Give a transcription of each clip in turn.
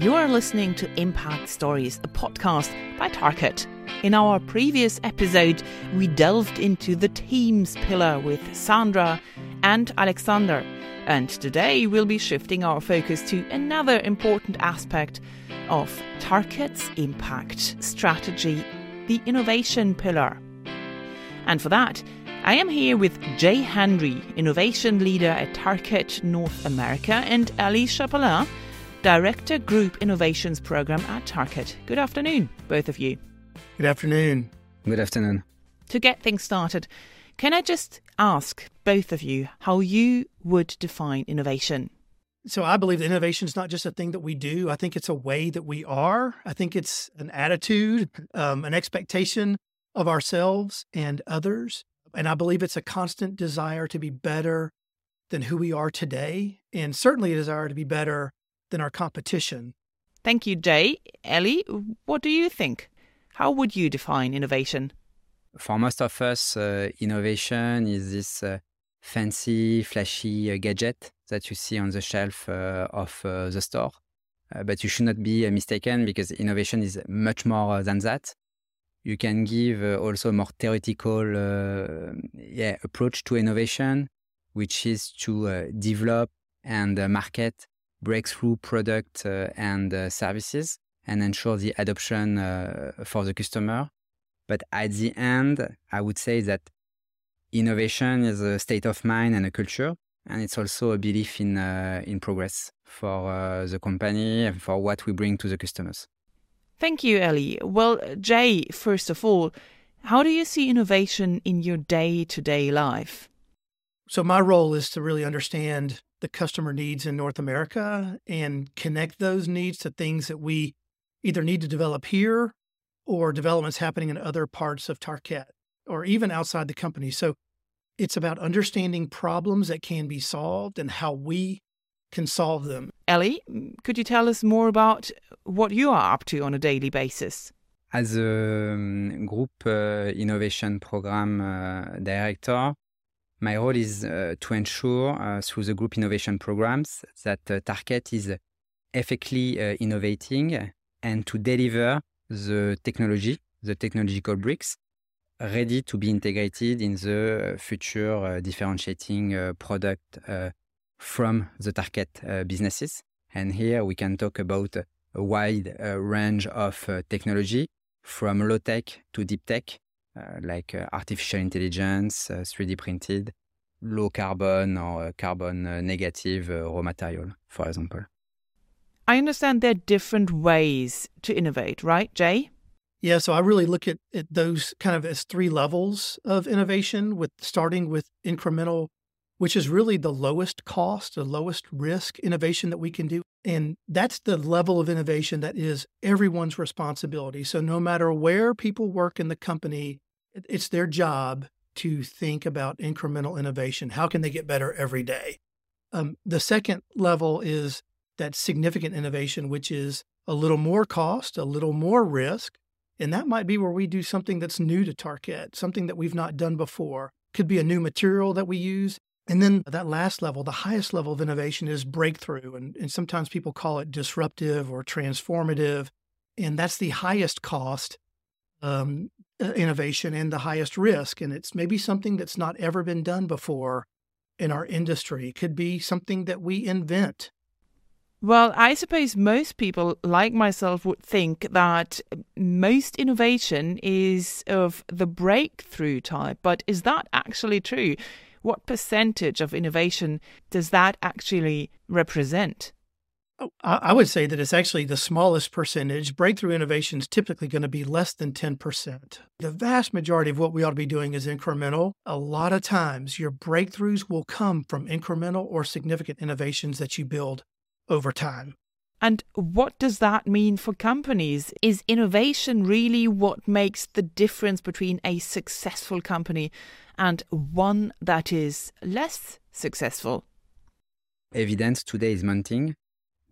You are listening to Impact Stories, a podcast by Tarkett. In our previous episode, we delved into the teams pillar with Sandra and Alexander. And today we'll be shifting our focus to another important aspect of Tarkett's impact strategy, the innovation pillar. And for that, I am here with Jay Henry, Innovation Leader at Tarkett North America, and Elie Chapalain, Director Group Innovations Program at Tarkett. Good afternoon, both of you. Good afternoon. Good afternoon. To get things started, can I just ask both of you how you would define innovation? So I believe that innovation is not just a thing that we do. I think it's a way that we are. I think it's an attitude, um, an expectation of ourselves and others. And I believe it's a constant desire to be better than who we are today, and certainly a desire to be better than our competition. Thank you, Jay. Elie, what do you think? How would you define innovation? For most of us, uh, innovation is this uh, fancy, flashy uh, gadget that you see on the shelf uh, of uh, the store. Uh, but you should not be mistaken because innovation is much more than that you can give uh, also a more theoretical uh, yeah, approach to innovation, which is to uh, develop and market breakthrough product and services and ensure the adoption for the customer. But at the end, I would say that innovation is a state of mind and a culture, and it's also a belief in uh, in progress for uh, the company and for what we bring to the customers. Thank you, Elie. Well, Jay, first of all, how do you see innovation in your day to day life? So, my role is to really understand the customer needs in North America and connect those needs to things that we either need to develop here or developments happening in other parts of Tarkett or even outside the company. So, it's about understanding problems that can be solved and how we can solve them. Elie, could you tell us more about what you are up to on a daily basis? As a um, group uh, innovation program uh, director, my role is uh, to ensure uh, through the group innovation programs that uh, Tarkett is effectively uh, innovating and to deliver the technology, the technological bricks, ready to be integrated in the future differentiating product from the Tarkett uh, businesses. And here we can talk about a wide uh, range of uh, technology from low tech to deep tech, Uh, like uh, artificial intelligence, uh, 3D printed, low carbon or carbon negative raw material, for example. I understand there are different ways to innovate, right, Jay? Yeah, so I really look at, at those kind of as three levels of innovation, with starting with incremental which is really the lowest cost, the lowest risk innovation that we can do. And that's the level of innovation that is everyone's responsibility. So no matter where people work in the company, it's their job to think about incremental innovation. How can they get better every day? Um, the second level is that significant innovation, which is a little more cost, a little more risk. And that might be where we do something that's new to Tarkett, something that we've not done before. Could be a new material that we use. And then that last level, the highest level of innovation is breakthrough. And, and sometimes people call it disruptive or transformative. And that's the highest cost um, Uh, innovation and the highest risk. And it's maybe something that's not ever been done before in our industry. It could be something that we invent. Well, I suppose most people, like myself, would think that most innovation is of the breakthrough type. But is that actually true? What percentage of innovation does that actually represent? I would say that it's actually the smallest percentage. Breakthrough innovation is typically going to be less than 10%. The vast majority of what we ought to be doing is incremental. A lot of times, your breakthroughs will come from incremental or significant innovations that you build over time. And what does that mean for companies? Is innovation really what makes the difference between a successful company and one that is less successful? Evidence today is mounting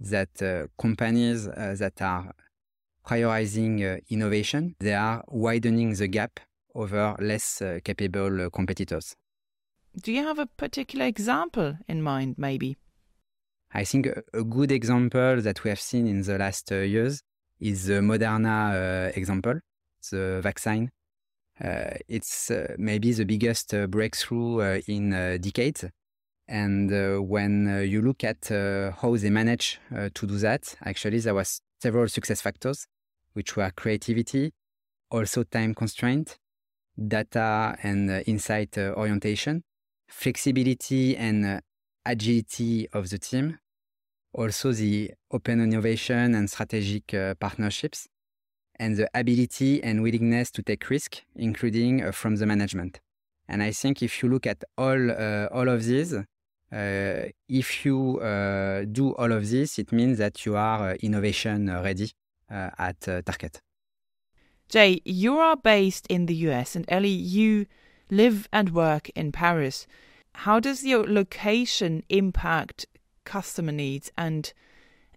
that uh, companies uh, that are prioritizing uh, innovation, they are widening the gap over less capable uh, competitors. Do you have a particular example in mind, maybe? I think a, a, good example that we have seen in the last uh, years is the Moderna uh, example, the vaccine. Uh, it's uh, maybe the biggest uh, breakthrough in decades. And uh, when uh, you look at uh, how they manage to do that, actually there was several success factors, which were creativity, also time constraint, data and insight orientation, flexibility and agility of the team, also the open innovation and strategic uh, partnerships, and the ability and willingness to take risk, including uh, from the management. And I think if you look at all uh, all of these, uh, if you uh, do all of this, it means that you are uh, innovation ready at Tarkett. Jay, you are based in the US, and Elie, you live and work in Paris. How does your location impact customer needs and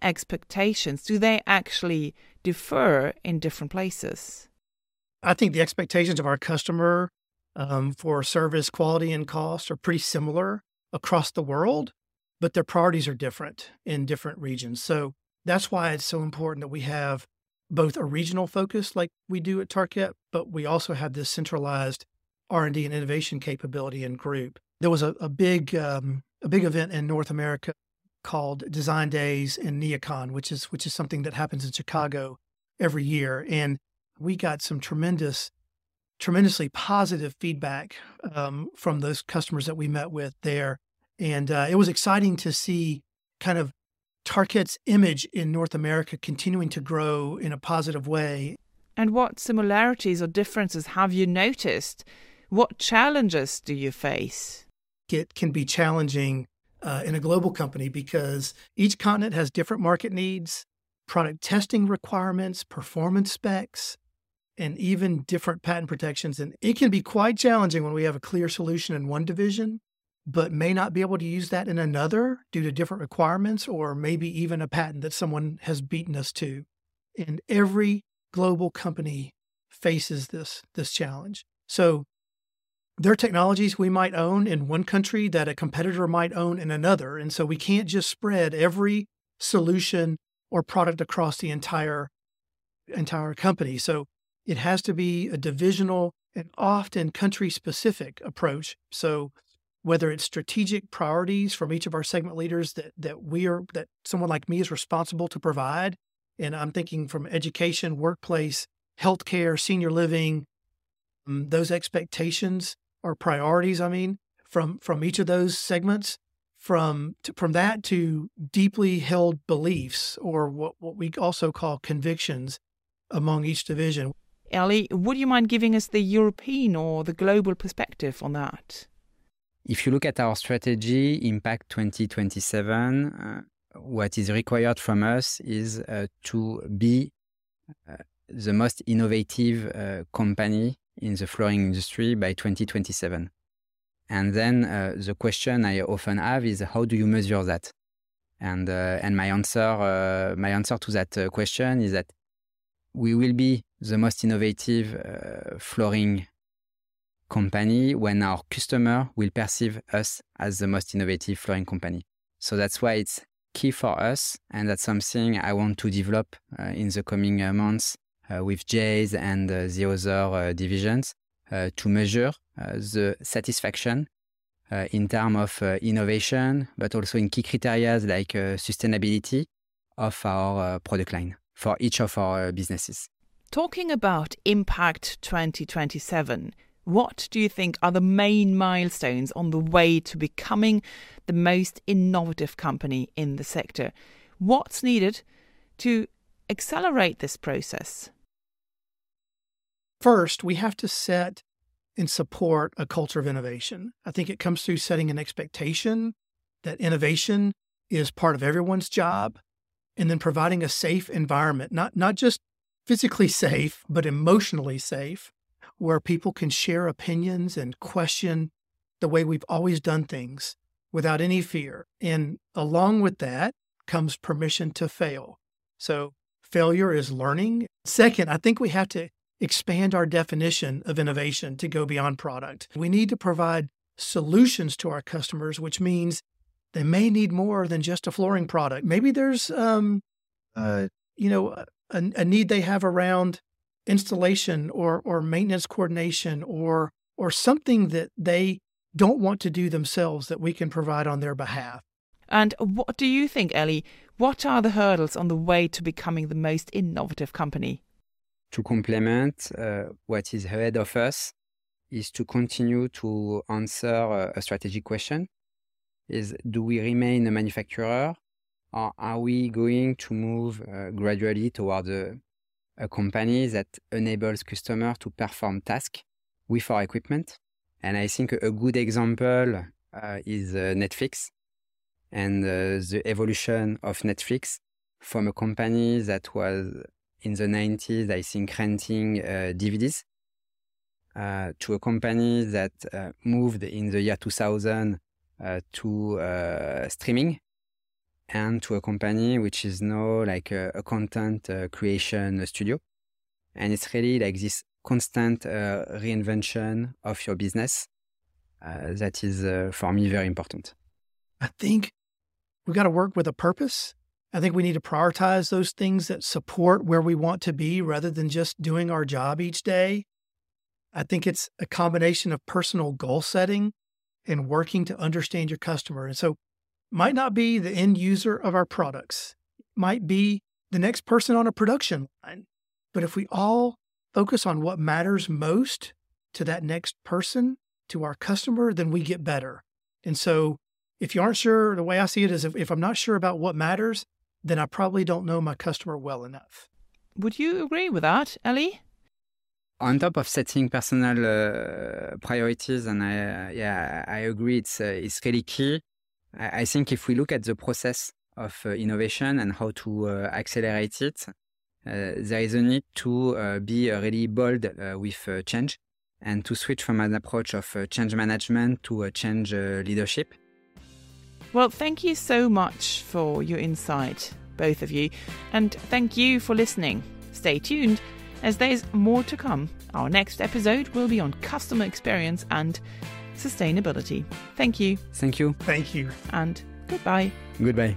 expectations? Do they actually differ in different places? I think the expectations of our customer um, for service quality and cost are pretty similar across the world, but their priorities are different in different regions. So that's why it's so important that we have both a regional focus like we do at Tarkett, but we also have this centralized R&D and innovation capability and group. There was a, a big um, a big event in North America called Design Days in NeoCon, which is which is something that happens in Chicago every year, and we got some tremendous, tremendously positive feedback um, from those customers that we met with there, and uh, it was exciting to see kind of Tarkett's image in North America continuing to grow in a positive way. And what similarities or differences have you noticed? What challenges do you face? It can be challenging uh, in a global company because each continent has different market needs, product testing requirements, performance specs, and even different patent protections. And it can be quite challenging when we have a clear solution in one division, but may not be able to use that in another due to different requirements or maybe even a patent that someone has beaten us to. And every global company faces this, this challenge. So there are technologies we might own in one country that a competitor might own in another. And so we can't just spread every solution or product across the entire entire company. So it has to be a divisional and often country specific approach. So whether it's strategic priorities from each of our segment leaders that that we are that someone like me is responsible to provide, and I'm thinking from education, workplace, healthcare, senior living, um, those expectations or priorities, I mean, from from each of those segments, from to, from that to deeply held beliefs or what, what we also call convictions among each division. Elie, would you mind giving us the European or the global perspective on that? If you look at our strategy, Impact 2027, uh, what is required from us is uh, to be uh, the most innovative uh, company in the flooring industry by 2027. And then uh, the question I often have is how do you measure that? And uh, and my answer my answer to that question is that we will be the most innovative uh, flooring company when our customer will perceive us as the most innovative flooring company. So that's why it's key for us, and that's something I want to develop uh, in the coming months uh, with Jays and uh, the other uh, divisions to measure the satisfaction in terms of innovation, but also in key criteria like sustainability of our product line for each of our uh, businesses. Talking about Impact 2027, what do you think are the main milestones on the way to becoming the most innovative company in the sector? What's needed to accelerate this process? First, we have to set and support a culture of innovation. I think it comes through setting an expectation that innovation is part of everyone's job and then providing a safe environment, not, not just physically safe, but emotionally safe, where people can share opinions and question the way we've always done things without any fear. And along with that comes permission to fail. So failure is learning. Second, I think we have to expand our definition of innovation to go beyond product. We need to provide solutions to our customers, which means they may need more than just a flooring product. Maybe there's, um, uh, you know, a, a need they have around installation or or maintenance coordination or or something that they don't want to do themselves that we can provide on their behalf. And what do you think, Elie? What are the hurdles on the way to becoming the most innovative company? To complement uh, what is ahead of us is to continue to answer a strategic question is do we remain a manufacturer or are we going to move uh, gradually toward a, a company that enables customers to perform tasks with our equipment? And I think a good example uh, is uh, Netflix and uh, the evolution of Netflix from a company that was in the 90s, I think, renting uh, DVDs uh, to a company that moved in the year 2000 to streaming and to a company which is now like a, a content creation studio. And it's really like this constant uh, reinvention of your business uh, that is uh, for me very important. I think we got to work with a purpose. I think we need to prioritize those things that support where we want to be rather than just doing our job each day. I think it's a combination of personal goal setting and working to understand your customer. And so might not be the end user of our products, might be the next person on a production line. But if we all focus on what matters most to that next person, to our customer, then we get better. And so if you aren't sure, the way I see it is if, if I'm not sure about what matters, then I probably don't know my customer well enough. Would you agree with that, Elie? On top of setting personal uh, priorities, and I, yeah, I agree, it's uh, it's really key. I, I, think if we look at the process of uh, innovation and how to uh, accelerate it, there is a need to be really bold with change and to switch from an approach of change management to change leadership. Well, thank you so much for your insight, both of you, and thank you for listening. Stay tuned as there's more to come. Our next episode will be on customer experience and sustainability. Thank you. Thank you. Thank you. And goodbye. Goodbye.